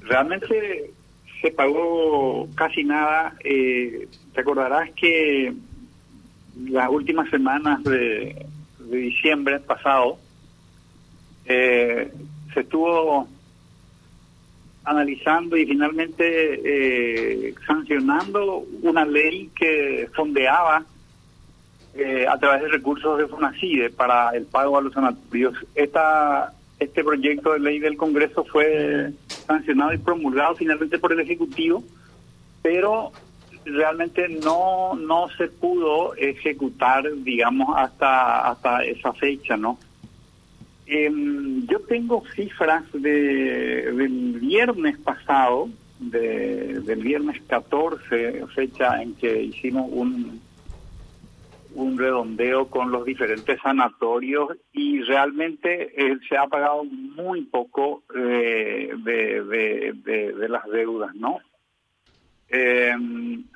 realmente se pagó casi nada. Eh, te acordarás que las últimas semanas de, diciembre pasado eh, se estuvo analizando y finalmente eh, sancionando una ley que fondeaba eh, a través de recursos de FONACIDE para el pago a los sanatorios. Esta, este proyecto de ley del Congreso fue sancionado y promulgado finalmente por el Ejecutivo, pero realmente no no se pudo ejecutar, digamos, hasta hasta esa fecha, ¿no? Em, yo tengo cifras de, del viernes pasado, de, del viernes 14, fecha en que hicimos un, un redondeo con los diferentes sanatorios y realmente eh, se ha pagado muy poco eh, de, de, las deudas, ¿no? Eh,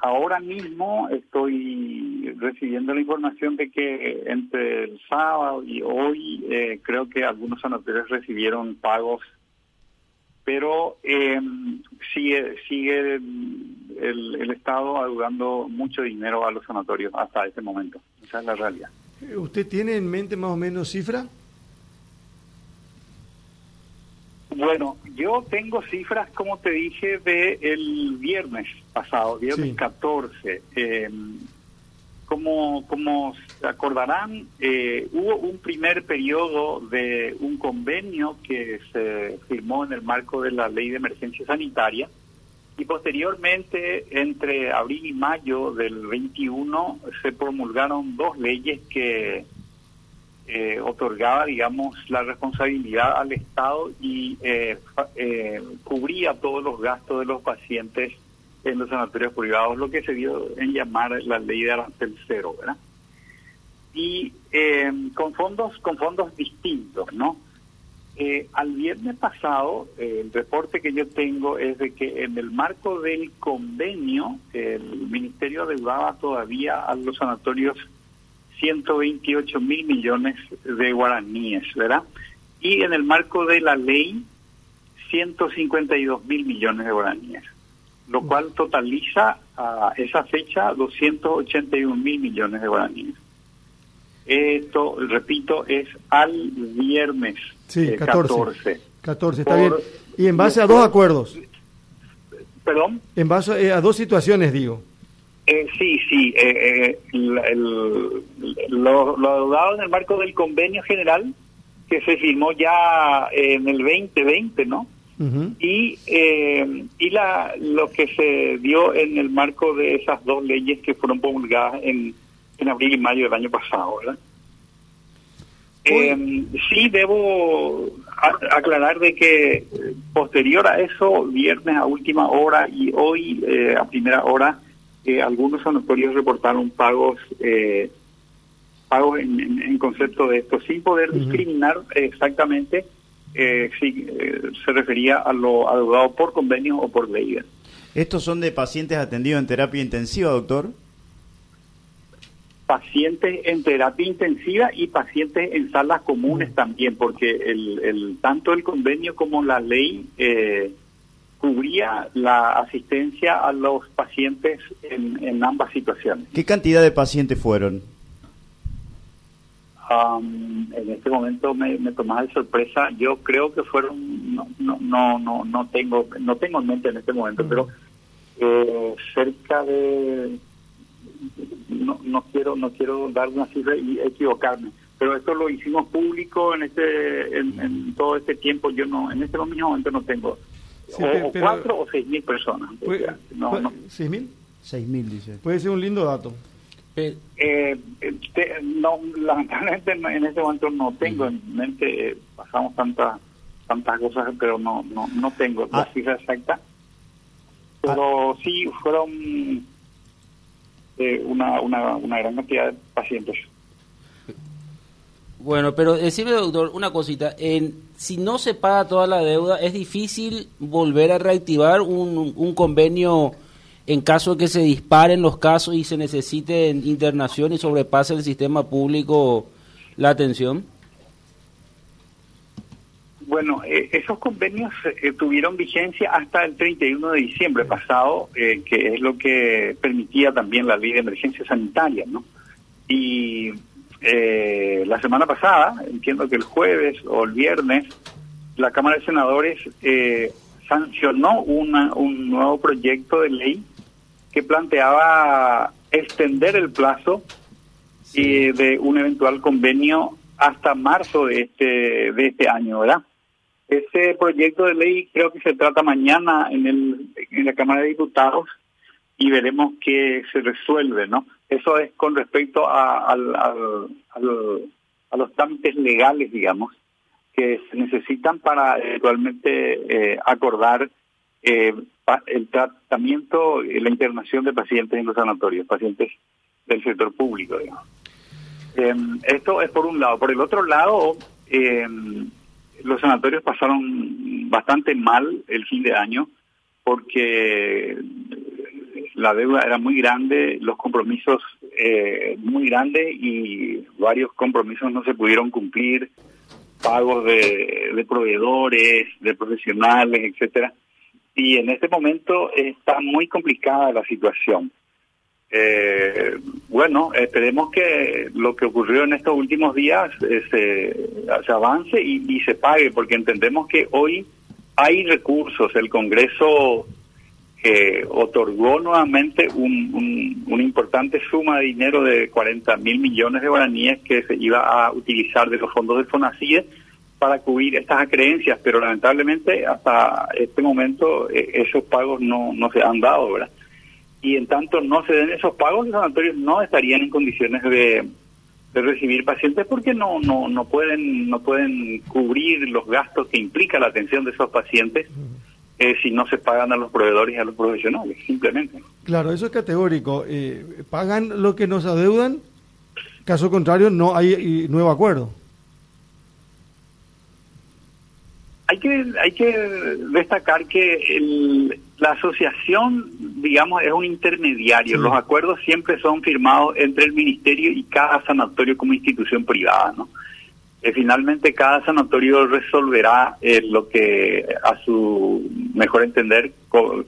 ahora mismo estoy recibiendo la información de que entre el sábado y hoy eh, creo que algunos sanatorios recibieron pagos, pero eh, sigue sigue el, el, Estado adeudando mucho dinero a los sanatorios hasta este momento. Esa es la realidad. ¿Usted tiene en mente más o menos cifra? Bueno, yo tengo cifras, como te dije, de el viernes pasado, viernes 14. Eh, como, como se acordarán, eh, hubo un primer periodo de un convenio que se firmó en el marco de la ley de emergencia sanitaria y posteriormente, entre abril y mayo del 21, se promulgaron dos leyes que eh, otorgaba, digamos, la responsabilidad al Estado y eh, eh, cubría todos los gastos de los pacientes en los sanatorios privados, lo que se dio en llamar la ley de arancel cero, ¿verdad? Y con fondos con fondos distintos, ¿no? al viernes pasado, el reporte que yo tengo es de que en el marco del convenio, el Ministerio adeudaba todavía a los sanatorios 128 mil millones de guaraníes, ¿verdad? Y en el marco de la ley, 152 mil millones de guaraníes, lo cual totaliza a esa fecha 281 mil millones de guaraníes. Esto, repito, es al viernes sí, 14. Eh, 14, está bien. Y en base a dos acuerdos. ¿Perdón? En base eh, a dos situaciones, digo. Eh, sí, sí. Eh, eh lo, lo en el marco del convenio general que se firmó ya en el 2020, ¿no? Y eh, y la lo que se dio en el marco de esas dos leyes que fueron promulgadas en, en abril y mayo del año pasado, ¿verdad? Eh, sí, debo aclarar de que posterior a eso, viernes a última hora y hoy a primera hora, algunos sanatorios reportaron pagos eh, pagos en, concepto de esto, sin poder discriminar exactamente eh, si eh, se refería a lo adeudado por convenio o por ley. ¿Estos son de pacientes atendidos en terapia intensiva, doctor? Pacientes en terapia intensiva y pacientes en salas comunes también, porque el, el tanto el convenio como la ley eh, cubría la asistencia a los pacientes en, ambas situaciones. ¿Qué cantidad de pacientes fueron? En este momento me, me tomas de sorpresa. Yo creo que fueron, no, no, no, no, tengo, no tengo en mente en este momento, pero eh, cerca de, no, no quiero, no quiero dar una cifra y equivocarme pero esto lo hicimos público en este en, todo este tiempo yo no en este momento no tengo o, cuatro o seis mil personas. no, no. ¿Seis mil? Seis mil, dice. Puede ser un lindo dato. Eh, eh no, lamentablemente en este momento no tengo en mente, pasamos tantas tantas cosas, pero no no no tengo la ah. cifra exacta. Pero ah. sí fueron eh, una, una, una gran cantidad de pacientes. Bueno, pero decime, doctor, una cosita. En, si no se paga toda la deuda, ¿es difícil volver a reactivar un, un convenio en caso de que se disparen los casos y se necesite internación y sobrepase el sistema público la atención? Bueno, eh, esos convenios eh, tuvieron vigencia hasta el 31 de diciembre pasado, eh, que es lo que permitía también la ley de emergencia sanitaria, ¿no? Y la semana pasada, entiendo que el jueves o el viernes, la Cámara de Senadores sancionó una, un nuevo proyecto de ley que planteaba extender el plazo de un eventual convenio hasta marzo de este de este año, ¿verdad? Ese proyecto de ley creo que se trata mañana en, el, en la Cámara de Diputados y veremos qué se resuelve, ¿no? Eso es con respecto a, a los trámites legales, digamos, que se necesitan para eventualmente eh, acordar eh, el tratamiento y la internación de pacientes en los sanatorios, pacientes del sector público, digamos. Em, esto es por un lado. Por el otro lado, eh, los sanatorios pasaron bastante mal el fin de año porque la deuda era muy grande, los compromisos eh, muy grandes y varios compromisos no se pudieron cumplir, pagos de, de proveedores, de profesionales, etcétera. Y en este momento está muy complicada la situación. Eh, bueno, esperemos que lo que ocurrió en estos últimos días eh, se, avance y, se pague, porque entendemos que hoy hay recursos. El Congreso eh, otorgó nuevamente un, una importante suma de dinero de 40 mil millones de guaraníes que se iba a utilizar de los fondos de FONACIE para cubrir estas acreencias, pero lamentablemente hasta este momento eh, esos pagos no, no se han dado, ¿verdad? y en tanto no se den esos pagos, los sanatorios no estarían en condiciones de, recibir pacientes porque no, no, no pueden, no pueden cubrir los gastos que implica la atención de esos pacientes eh, si no se pagan a los proveedores y a los profesionales, simplemente. Claro, eso es categórico. Eh, pagan lo que nos adeudan, caso contrario no hay nuevo acuerdo. Hay que, hay que destacar que el, la asociación, digamos, es un intermediario. Los acuerdos siempre son firmados entre el ministerio y cada sanatorio como institución privada, ¿no? Eh, finalmente cada sanatorio resolverá eh, lo que a su mejor entender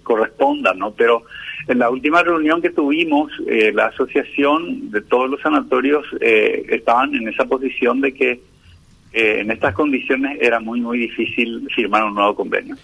corresponda, ¿no? Pero en la última reunión que tuvimos, eh, la asociación de todos los sanatorios estaban en esa posición de que en estas condiciones era muy, muy difícil firmar un nuevo convenio.